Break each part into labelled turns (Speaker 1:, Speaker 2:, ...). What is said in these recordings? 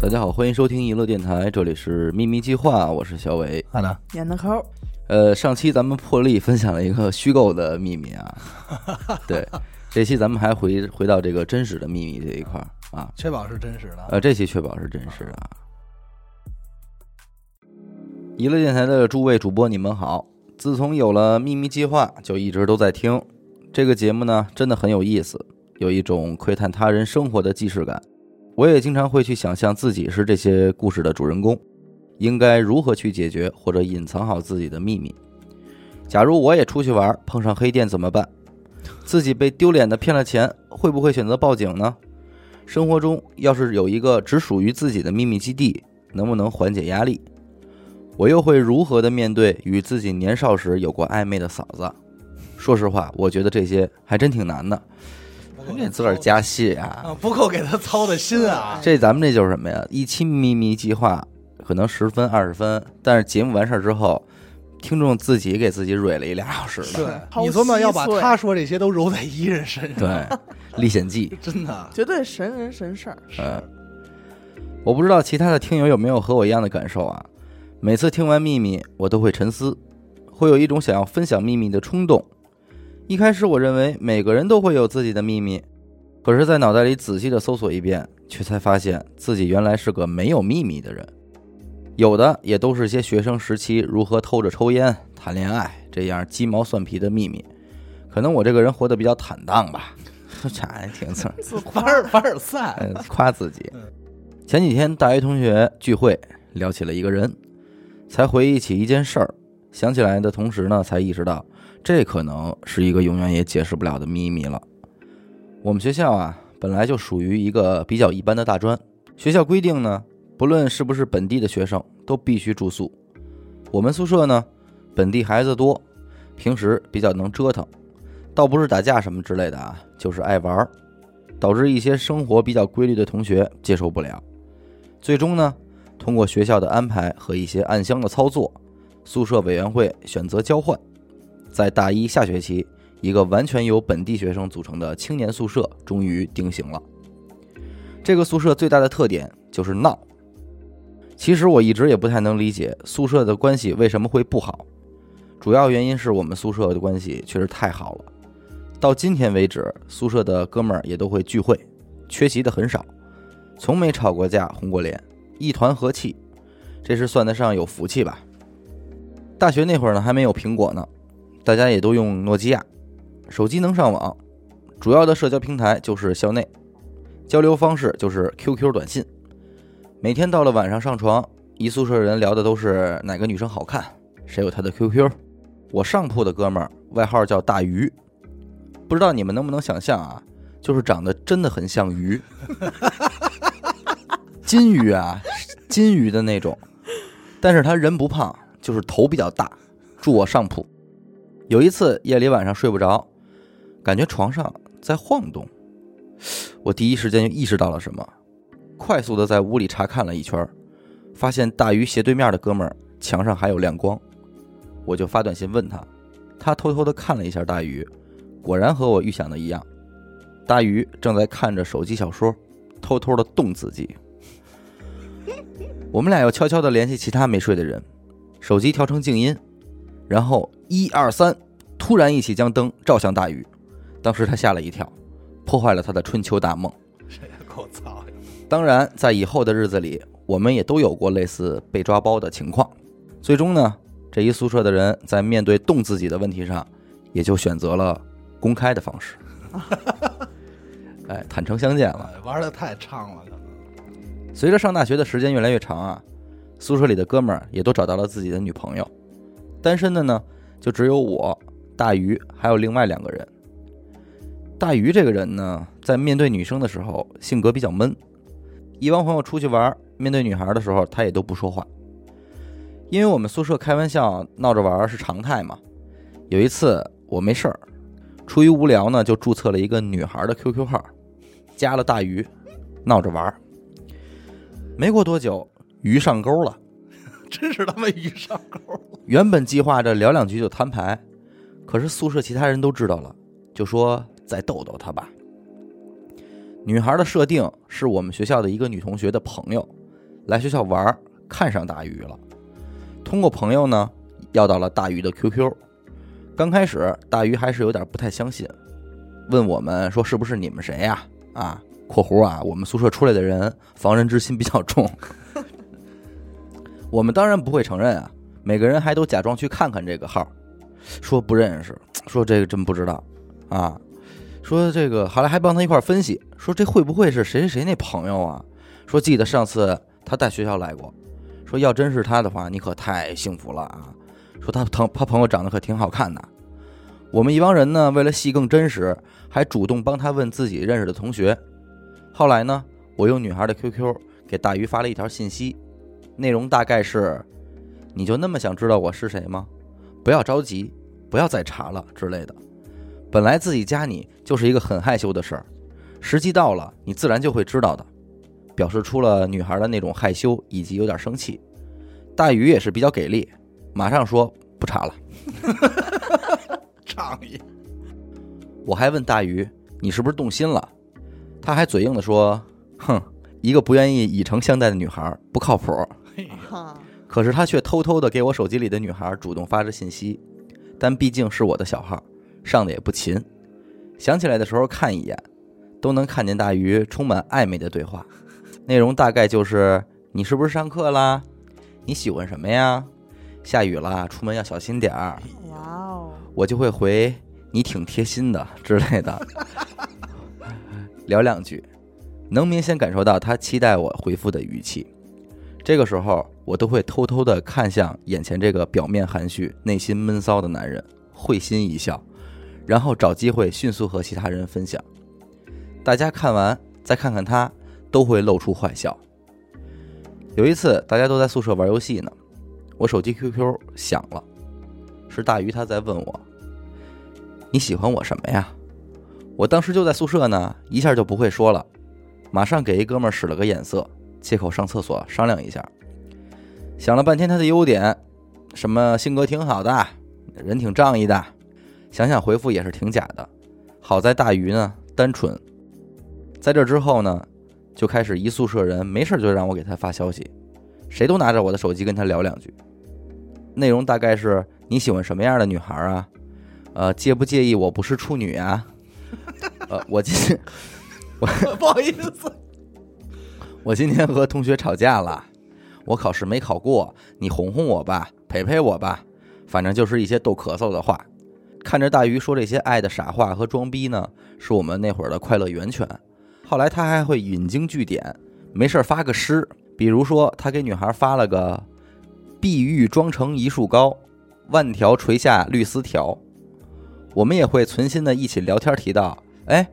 Speaker 1: 大家好，欢迎收听娱乐电台，这里是秘密计划，我是小伟。
Speaker 2: 好的，
Speaker 3: 演的抠，
Speaker 1: 呃，上期咱们破例分享了一个虚构的秘密啊，对，这期咱们还回回到这个真实的秘密这一块儿啊，
Speaker 2: 确保是真实的。
Speaker 1: 呃，这期确保是真实的啊。娱乐电台的诸位主播，你们好！自从有了秘密计划，就一直都在听这个节目呢，真的很有意思，有一种窥探他人生活的既视感。我也经常会去想象自己是这些故事的主人公，应该如何去解决或者隐藏好自己的秘密。假如我也出去玩，碰上黑店怎么办？自己被丢脸的骗了钱，会不会选择报警呢？生活中要是有一个只属于自己的秘密基地，能不能缓解压力？我又会如何的面对与自己年少时有过暧昧的嫂子？说实话，我觉得这些还真挺难的。给自个儿加戏啊！
Speaker 2: 啊，不够给他操的心啊！
Speaker 1: 这咱们这就是什么呀？一期秘密计划可能十分二十分，但是节目完事儿之后，听众自己给自己蕊了一俩小时
Speaker 2: 对你琢磨要把他说这些都揉在一人身上，
Speaker 1: 对，《历险记》。
Speaker 2: 真的。
Speaker 3: 绝对神人神事儿。
Speaker 1: 嗯，我不知道其他的听友有没有和我一样的感受啊？每次听完秘密，我都会沉思，会有一种想要分享秘密的冲动。一开始我认为每个人都会有自己的秘密，可是，在脑袋里仔细的搜索一遍，却才发现自己原来是个没有秘密的人。有的也都是些学生时期如何偷着抽烟、谈恋爱这样鸡毛蒜皮的秘密。可能我这个人活得比较坦荡吧，这还挺。
Speaker 3: 自
Speaker 2: 凡尔凡尔
Speaker 1: 夸自己
Speaker 2: 嗯。
Speaker 1: 前几天大学同学聚会，聊起了一个人，才回忆起一件事儿。想起来的同时呢，才意识到这可能是一个永远也解释不了的秘密了。我们学校啊，本来就属于一个比较一般的大专，学校规定呢，不论是不是本地的学生，都必须住宿。我们宿舍呢，本地孩子多，平时比较能折腾，倒不是打架什么之类的啊，就是爱玩。导致一些生活比较规律的同学接受不了。最终呢，通过学校的安排和一些暗箱的操作，宿舍委员会选择交换，在大一下学期，一个完全由本地学生组成的青年宿舍终于定型了。这个宿舍最大的特点就是闹。其实我一直也不太能理解宿舍的关系为什么会不好，主要原因是我们宿舍的关系确实太好了。到今天为止，宿舍的哥们儿也都会聚会，缺席的很少，从没吵过架、红过脸，一团和气，这是算得上有福气吧。大学那会儿呢，还没有苹果呢，大家也都用诺基亚，手机能上网，主要的社交平台就是校内，交流方式就是 QQ 短信。每天到了晚上上床，一宿舍人聊的都是哪个女生好看，谁有她的 QQ。我上铺的哥们儿外号叫大鱼。不知道你们能不能想象啊？就是长得真的很像鱼，金鱼啊，金鱼的那种。但是他人不胖，就是头比较大，住我上铺。有一次夜里晚上睡不着，感觉床上在晃动，我第一时间就意识到了什么，快速的在屋里查看了一圈，发现大鱼斜对面的哥们儿墙上还有亮光，我就发短信问他，他偷偷的看了一下大鱼。果然和我预想的一样，大鱼正在看着手机小说，偷偷的动自己。我们俩又悄悄的联系其他没睡的人，手机调成静音，然后一二三，突然一起将灯照向大禹，当时他吓了一跳，破坏了他的春秋大梦。
Speaker 2: 谁够操呀？
Speaker 1: 当然，在以后的日子里，我们也都有过类似被抓包的情况。最终呢，这一宿舍的人在面对动自己的问题上，也就选择了。公开的方式，哎，坦诚相见了。
Speaker 2: 玩的太畅了，可能。
Speaker 1: 随着上大学的时间越来越长啊，宿舍里的哥们儿也都找到了自己的女朋友，单身的呢就只有我、大鱼还有另外两个人。大鱼这个人呢，在面对女生的时候性格比较闷，一帮朋友出去玩，面对女孩的时候他也都不说话。因为我们宿舍开玩笑闹着玩是常态嘛。有一次我没事儿。出于无聊呢，就注册了一个女孩的 QQ 号，加了大鱼，闹着玩。没过多久，鱼上钩了，
Speaker 2: 真是他妈鱼上钩。
Speaker 1: 原本计划着聊两句就摊牌，可是宿舍其他人都知道了，就说再逗逗他吧。女孩的设定是我们学校的一个女同学的朋友，来学校玩，看上大鱼了，通过朋友呢要到了大鱼的 QQ。刚开始大鱼还是有点不太相信，问我们说是不是你们谁呀？啊，（括弧啊，我们宿舍出来的人防人之心比较重。）我们当然不会承认啊，每个人还都假装去看看这个号，说不认识，说这个真不知道，啊，说这个后来还帮他一块分析，说这会不会是谁谁谁那朋友啊？说记得上次他带学校来过，说要真是他的话，你可太幸福了啊！说他朋他朋友长得可挺好看的。我们一帮人呢，为了戏更真实，还主动帮他问自己认识的同学。后来呢，我用女孩的 QQ 给大鱼发了一条信息。内容大概是：“你就那么想知道我是谁吗？不要着急，不要再查了之类的。本来自己加你就是一个很害羞的事儿，时机到了，你自然就会知道的。”表示出了女孩的那种害羞以及有点生气。大鱼也是比较给力，马上说不查了。
Speaker 2: 仗义。
Speaker 1: 我还问大鱼：“你是不是动心了？”他还嘴硬的说：“哼，一个不愿意以诚相待的女孩不靠谱。”可是他却偷偷的给我手机里的女孩主动发着信息，但毕竟是我的小号，上的也不勤，想起来的时候看一眼，都能看见大鱼充满暧昧的对话，内容大概就是你是不是上课啦？你喜欢什么呀？下雨啦，出门要小心点儿。哇哦，我就会回你挺贴心的之类的，聊两句，能明显感受到他期待我回复的语气。这个时候，我都会偷偷的看向眼前这个表面含蓄、内心闷骚的男人，会心一笑，然后找机会迅速和其他人分享。大家看完再看看他，都会露出坏笑。有一次，大家都在宿舍玩游戏呢，我手机 QQ 响了，是大鱼他在问我：“你喜欢我什么呀？”我当时就在宿舍呢，一下就不会说了，马上给一哥们使了个眼色。借口上厕所商量一下，想了半天他的优点，什么性格挺好的，人挺仗义的，想想回复也是挺假的。好在大鱼呢单纯，在这之后呢，就开始一宿舍人没事就让我给他发消息，谁都拿着我的手机跟他聊两句，内容大概是你喜欢什么样的女孩啊？呃，介不介意我不是处女啊？呃，我今
Speaker 2: 我不好意思。
Speaker 1: 我今天和同学吵架了，我考试没考过，你哄哄我吧，陪陪我吧，反正就是一些逗咳嗽的话。看着大鱼说这些爱的傻话和装逼呢，是我们那会儿的快乐源泉。后来他还会引经据典，没事儿发个诗，比如说他给女孩发了个“碧玉妆成一树高，万条垂下绿丝条”，我们也会存心的一起聊天提到，哎，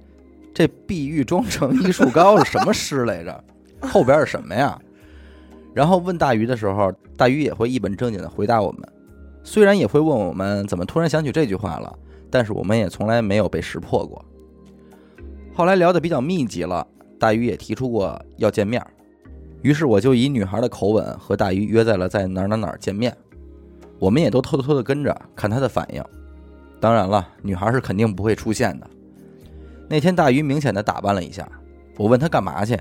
Speaker 1: 这“碧玉妆成一树高”是什么诗来着？后边是什么呀？然后问大鱼的时候，大鱼也会一本正经的回答我们，虽然也会问我们怎么突然想起这句话了，但是我们也从来没有被识破过。后来聊得比较密集了，大鱼也提出过要见面，于是我就以女孩的口吻和大鱼约在了在哪哪哪见面，我们也都偷偷的跟着看他的反应。当然了，女孩是肯定不会出现的。那天大鱼明显的打扮了一下，我问他干嘛去。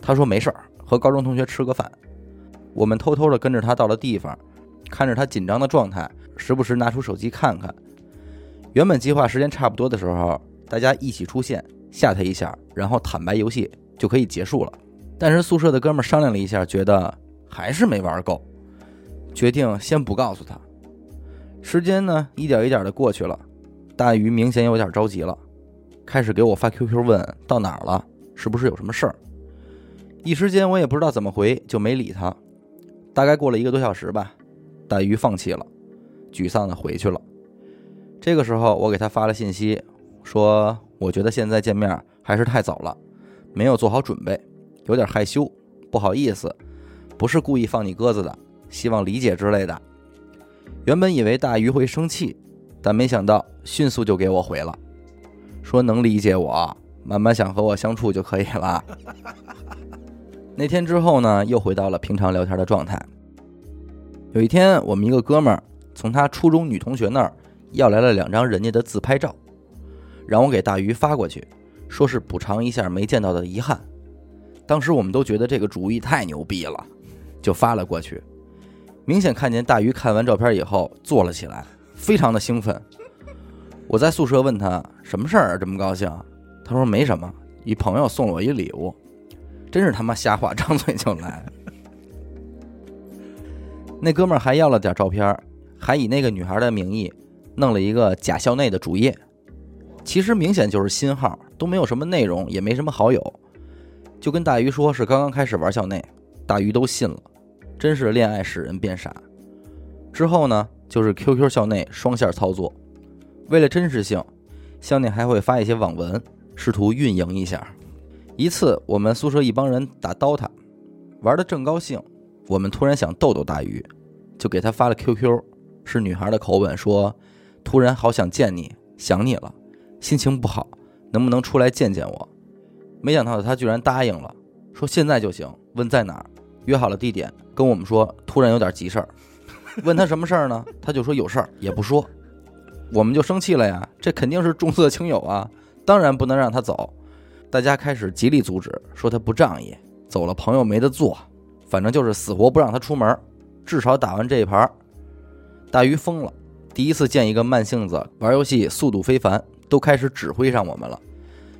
Speaker 1: 他说没事儿，和高中同学吃个饭。我们偷偷的跟着他到了地方，看着他紧张的状态，时不时拿出手机看看。原本计划时间差不多的时候，大家一起出现吓他一下，然后坦白游戏就可以结束了。但是宿舍的哥们商量了一下，觉得还是没玩够，决定先不告诉他。时间呢一点一点的过去了，大鱼明显有点着急了，开始给我发 QQ 问到哪儿了，是不是有什么事儿。一时间我也不知道怎么回，就没理他。大概过了一个多小时吧，大鱼放弃了，沮丧的回去了。这个时候我给他发了信息，说我觉得现在见面还是太早了，没有做好准备，有点害羞，不好意思，不是故意放你鸽子的，希望理解之类的。原本以为大鱼会生气，但没想到迅速就给我回了，说能理解我，慢慢想和我相处就可以了。那天之后呢，又回到了平常聊天的状态。有一天，我们一个哥们儿从他初中女同学那儿要来了两张人家的自拍照，让我给大鱼发过去，说是补偿一下没见到的遗憾。当时我们都觉得这个主意太牛逼了，就发了过去。明显看见大鱼看完照片以后坐了起来，非常的兴奋。我在宿舍问他什么事儿这么高兴，他说没什么，一朋友送了我一礼物。真是他妈瞎话，张嘴就来。那哥们儿还要了点照片，还以那个女孩的名义弄了一个假校内的主页，其实明显就是新号，都没有什么内容，也没什么好友，就跟大鱼说是刚刚开始玩校内，大鱼都信了，真是恋爱使人变傻。之后呢，就是 QQ 校内双线操作，为了真实性，校内还会发一些网文，试图运营一下。一次，我们宿舍一帮人打 DOTA，玩的正高兴，我们突然想逗逗大鱼，就给他发了 QQ，是女孩的口吻说：“突然好想见你，想你了，心情不好，能不能出来见见我？”没想到他居然答应了，说现在就行，问在哪儿，约好了地点，跟我们说突然有点急事儿，问他什么事儿呢？他就说有事儿，也不说，我们就生气了呀，这肯定是重色轻友啊，当然不能让他走。大家开始极力阻止，说他不仗义，走了朋友没得做，反正就是死活不让他出门，至少打完这一盘。大鱼疯了，第一次见一个慢性子，玩游戏速度非凡，都开始指挥上我们了。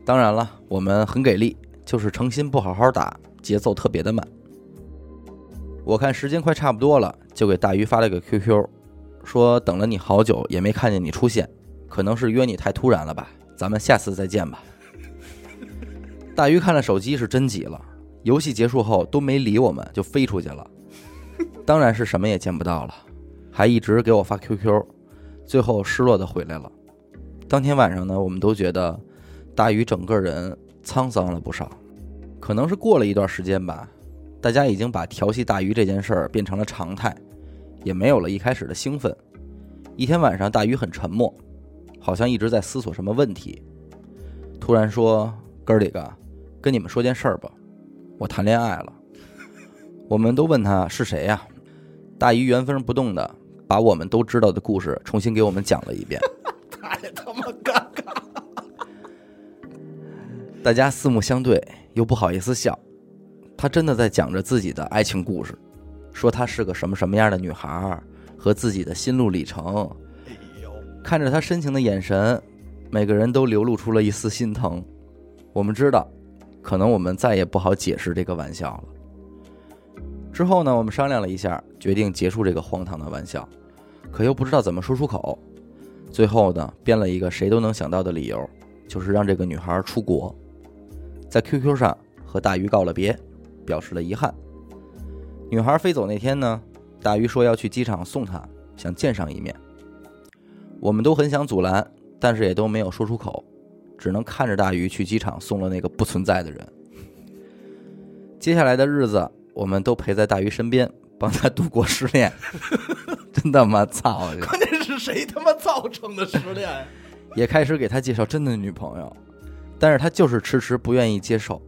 Speaker 1: 当然了，我们很给力，就是诚心不好好打，节奏特别的慢。我看时间快差不多了，就给大鱼发了个 QQ，说等了你好久也没看见你出现，可能是约你太突然了吧，咱们下次再见吧。大鱼看了手机是真急了，游戏结束后都没理我们，就飞出去了。当然是什么也见不到了，还一直给我发 QQ，最后失落的回来了。当天晚上呢，我们都觉得大鱼整个人沧桑了不少。可能是过了一段时间吧，大家已经把调戏大鱼这件事儿变成了常态，也没有了一开始的兴奋。一天晚上，大鱼很沉默，好像一直在思索什么问题，突然说：“哥儿几个。”跟你们说件事儿吧，我谈恋爱了。我们都问他是谁呀？大姨原封不动的把我们都知道的故事重新给我们讲了一遍。
Speaker 2: 太他妈尴尬！
Speaker 1: 大家四目相对，又不好意思笑。他真的在讲着自己的爱情故事，说她是个什么什么样的女孩和自己的心路历程。看着他深情的眼神，每个人都流露出了一丝心疼。我们知道。可能我们再也不好解释这个玩笑了。之后呢，我们商量了一下，决定结束这个荒唐的玩笑，可又不知道怎么说出口。最后呢，编了一个谁都能想到的理由，就是让这个女孩出国，在 QQ 上和大鱼告了别，表示了遗憾。女孩飞走那天呢，大鱼说要去机场送她，想见上一面。我们都很想阻拦，但是也都没有说出口。只能看着大鱼去机场送了那个不存在的人。接下来的日子，我们都陪在大鱼身边，帮他度过失恋。真他妈操！
Speaker 2: 关键是谁他妈造成的失恋？
Speaker 1: 也开始给他介绍真的女朋友，但是他就是迟迟不愿意接受。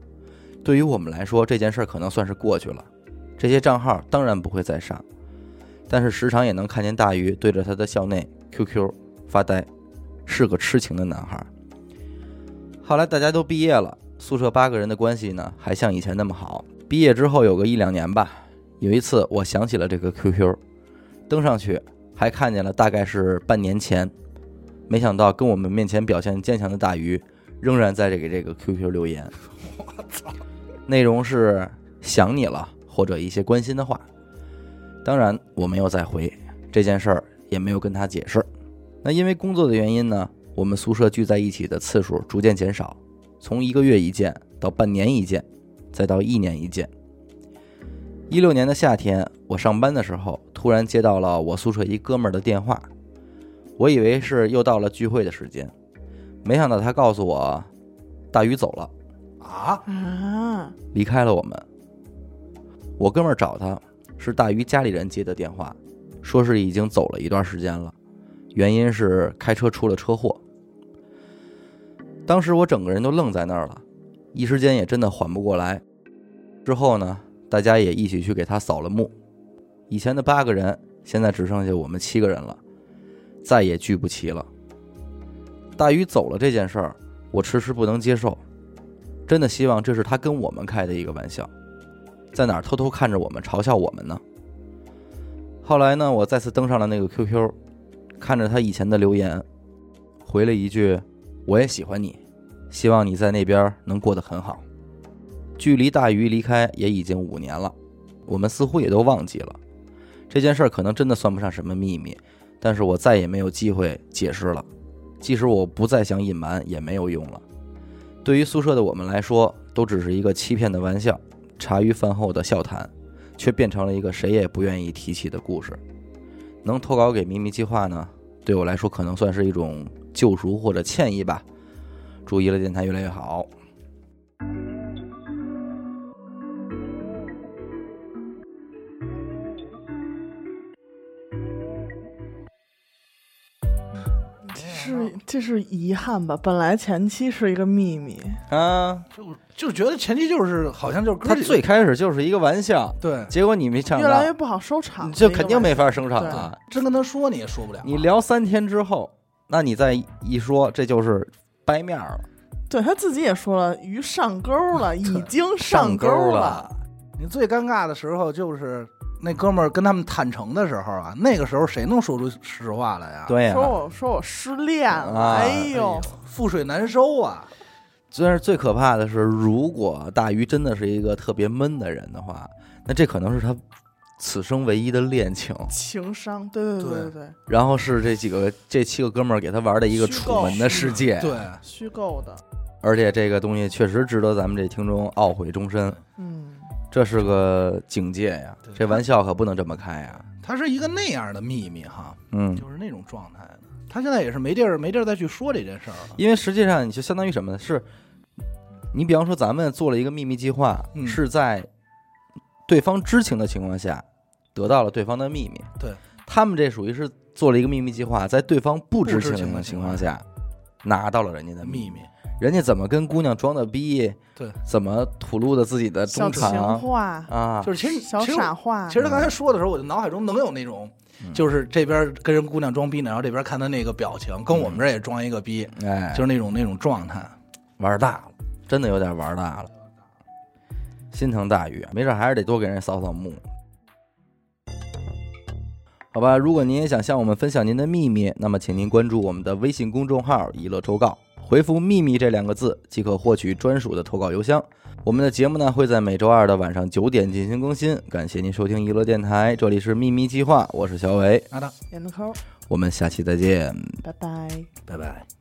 Speaker 1: 对于我们来说，这件事可能算是过去了。这些账号当然不会再上，但是时常也能看见大鱼对着他的校内 QQ 发呆，是个痴情的男孩。后来大家都毕业了，宿舍八个人的关系呢，还像以前那么好。毕业之后有个一两年吧，有一次我想起了这个 QQ，登上去还看见了，大概是半年前。没想到跟我们面前表现坚强的大鱼，仍然在这个这个 QQ 留言。
Speaker 2: 我操！
Speaker 1: 内容是想你了，或者一些关心的话。当然我没有再回这件事儿，也没有跟他解释。那因为工作的原因呢？我们宿舍聚在一起的次数逐渐减少，从一个月一见到半年一见，再到一年一见。一六年的夏天，我上班的时候，突然接到了我宿舍一哥们儿的电话，我以为是又到了聚会的时间，没想到他告诉我，大鱼走了
Speaker 2: 啊
Speaker 3: 啊！
Speaker 1: 离开了我们。我哥们儿找他，是大鱼家里人接的电话，说是已经走了一段时间了，原因是开车出了车祸。当时我整个人都愣在那儿了，一时间也真的缓不过来。之后呢，大家也一起去给他扫了墓。以前的八个人，现在只剩下我们七个人了，再也聚不齐了。大鱼走了这件事儿，我迟迟不能接受，真的希望这是他跟我们开的一个玩笑。在哪儿偷偷看着我们，嘲笑我们呢？后来呢，我再次登上了那个 QQ，看着他以前的留言，回了一句：“我也喜欢你，希望你在那边能过得很好。”距离大鱼离开也已经五年了，我们似乎也都忘记了这件事儿，可能真的算不上什么秘密，但是我再也没有机会解释了。即使我不再想隐瞒，也没有用了。对于宿舍的我们来说，都只是一个欺骗的玩笑，茶余饭后的笑谈，却变成了一个谁也不愿意提起的故事。能投稿给秘密计划呢？对我来说，可能算是一种救赎或者歉意吧。祝娱乐电台越来越好。
Speaker 3: 是这是遗憾吧？本来前期是一个秘密，
Speaker 1: 啊，
Speaker 2: 就就觉得前期就是好像就是
Speaker 1: 他最开始就是一个玩笑，
Speaker 2: 对，
Speaker 1: 结果你没想到
Speaker 3: 越来，越不好收场
Speaker 1: 你
Speaker 3: 了。一个
Speaker 1: 这肯定没法收场
Speaker 3: 对
Speaker 1: 啊！
Speaker 2: 真跟他说你也说不了。
Speaker 1: 你聊三天之后，那你再一说，这就是掰面儿了。
Speaker 3: 对他自己也说了，鱼上钩了，已经
Speaker 1: 上
Speaker 3: 钩
Speaker 1: 钩了
Speaker 3: 了。
Speaker 2: 你最尴尬的时候就是那哥们儿跟他们坦诚的时候啊，那个时候谁能说出实话来呀？，
Speaker 1: 对呀、
Speaker 3: 说我说我失恋了，
Speaker 1: 啊
Speaker 3: 哎呦，
Speaker 2: 覆水难收啊。
Speaker 1: 但是最可怕的是，如果大鱼真的是一个特别闷的人的话，那这可能是他此生唯一的恋情。
Speaker 3: 情商，对对对
Speaker 2: 对
Speaker 1: 然后是这几个这七个哥们儿给他玩的一个楚门的世界，
Speaker 2: 对，
Speaker 3: 虚构的，
Speaker 1: 而且这个东西确实值得咱们这听众懊悔终身。
Speaker 3: 嗯，
Speaker 1: 这是个警戒呀，这玩笑可不能这么开呀。
Speaker 2: 他是一个那样的秘密哈，
Speaker 1: 嗯，
Speaker 2: 就是那种状态的。他现在也是没地儿没地儿再去说这件事儿了。
Speaker 1: 因为实际上你就相当于什么呢？是，你比方说咱们做了一个秘密计划，
Speaker 2: 嗯
Speaker 1: 是在对方知情的情况下得到了对方的秘密。
Speaker 2: 对，
Speaker 1: 他们这属于是做了一个秘密计划，在对方不知
Speaker 2: 情的
Speaker 1: 情
Speaker 2: 况
Speaker 1: 况下拿到了人家的
Speaker 2: 秘密，
Speaker 1: 人家怎么跟姑娘装的逼？
Speaker 2: 对，
Speaker 1: 怎么吐露的自己的
Speaker 3: 小情
Speaker 1: 衷肠
Speaker 3: 话，
Speaker 1: 啊？
Speaker 2: 就是其实
Speaker 3: 小
Speaker 2: 其实
Speaker 3: 傻话，
Speaker 2: 其实他刚才说的时候，我就脑海中能有那种，
Speaker 1: 嗯
Speaker 2: 就是这边跟人姑娘装逼呢，然后这边看他那个表情，跟我们这也装一个逼，
Speaker 1: 哎，
Speaker 2: 就是那种那种状态。
Speaker 1: 玩大了，真的有点玩大了，心疼大鱼，没事还是得多给人扫扫墓。好吧，如果您也想向我们分享您的秘密，那么请您关注我们的微信公众号“娱乐周告”，回复“秘密”这两个字即可获取专属的投稿邮箱。我们的节目呢会在每周二的晚上九点进行更新。感谢您收听娱乐电台，这里是秘密计划，我是小伟，
Speaker 2: 好的，
Speaker 3: 演的抠，
Speaker 1: 我们下期再见。
Speaker 3: 拜拜。
Speaker 2: 拜拜。